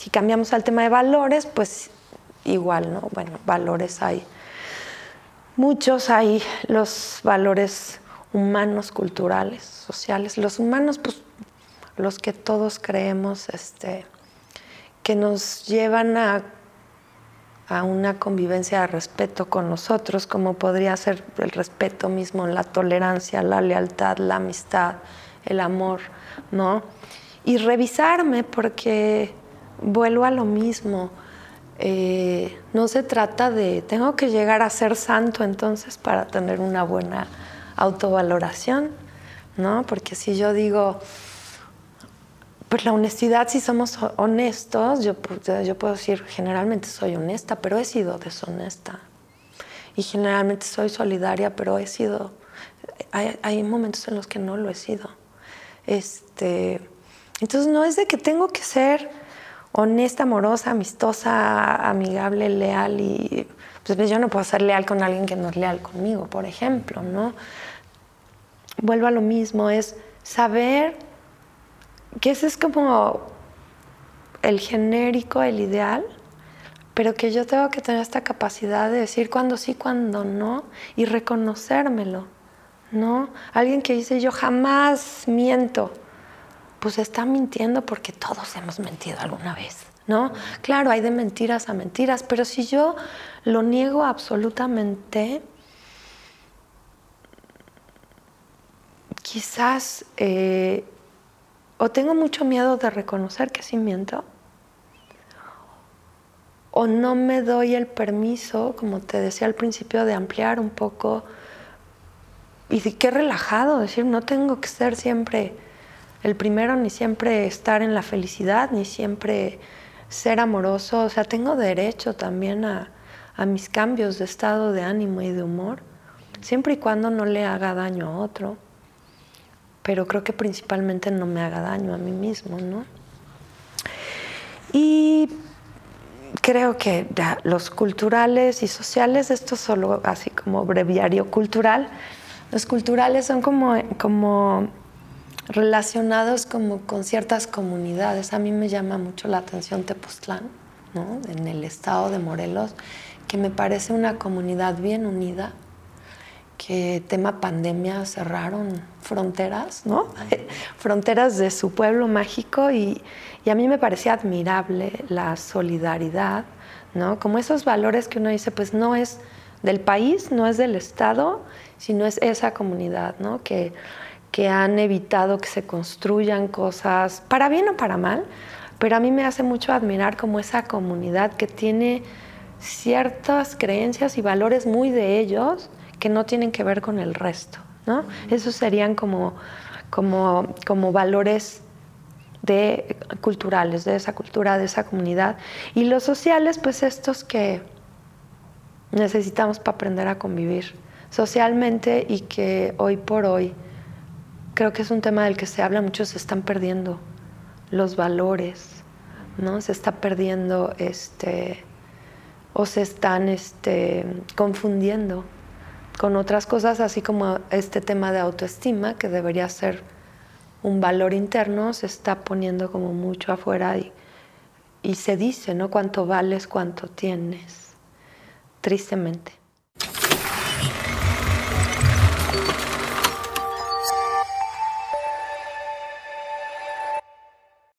Si cambiamos al tema de valores, pues igual, ¿no? Bueno, valores hay muchos, hay los valores humanos, culturales, sociales. Los humanos, pues los que todos creemos, este, que nos llevan a, a una convivencia de respeto con nosotros, como podría ser el respeto mismo, la tolerancia, la lealtad, la amistad, el amor, ¿no? Y revisarme porque vuelvo a lo mismo. Eh, no se trata de, tengo que llegar a ser santo entonces para tener una buena autovaloración, ¿no? Porque si yo digo, pues la honestidad, si somos honestos, yo, yo puedo decir, generalmente soy honesta, pero he sido deshonesta. Y generalmente soy solidaria, pero he sido, hay, hay momentos en los que no lo he sido. Este, entonces no es de que tengo que ser honesta, amorosa, amistosa, amigable, leal y pues yo no puedo ser leal con alguien que no es leal conmigo, por ejemplo, ¿no? Vuelvo a lo mismo, es saber que ese es como el genérico, el ideal, pero que yo tengo que tener esta capacidad de decir cuándo sí, cuándo no y reconocérmelo, ¿no? Alguien que dice yo jamás miento, pues está mintiendo porque todos hemos mentido alguna vez, ¿no? Claro, hay de mentiras a mentiras, pero si yo lo niego absolutamente, quizás eh, o tengo mucho miedo de reconocer que sí miento, o no me doy el permiso, como te decía al principio, de ampliar un poco y de qué relajado, decir, no tengo que ser siempre el primero, ni siempre estar en la felicidad, ni siempre ser amoroso, o sea, tengo derecho también a, mis cambios de estado de ánimo y de humor, siempre y cuando no le haga daño a otro pero creo que principalmente no me haga daño a mí mismo, ¿no? Y creo que los culturales y sociales, esto solo así como breviario cultural, los culturales son como, como relacionados como con ciertas comunidades. A mí me llama mucho la atención Tepoztlán, ¿no? en el estado de Morelos, que me parece una comunidad bien unida, que tema pandemia cerraron fronteras, ¿no? fronteras de su pueblo mágico y, a mí me parecía admirable la solidaridad, ¿no? Como esos valores que uno dice, pues no es del país, no es del Estado, sino es esa comunidad, ¿no? Que, que han evitado que se construyan cosas, para bien o para mal, pero a mí me hace mucho admirar como esa comunidad que tiene ciertas creencias y valores muy de ellos, que no tienen que ver con el resto. ¿no? Esos serían como, como, como valores de, culturales, de esa cultura, de esa comunidad. Y los sociales, pues estos que necesitamos para aprender a convivir socialmente y que hoy por hoy creo que es un tema del que se habla mucho, se están perdiendo los valores, ¿no? Se está perdiendo este o se están este, confundiendo con otras cosas, así como este tema de autoestima, que debería ser un valor interno, se está poniendo como mucho afuera y, y se dice, ¿no? Cuánto vales, cuánto tienes, tristemente.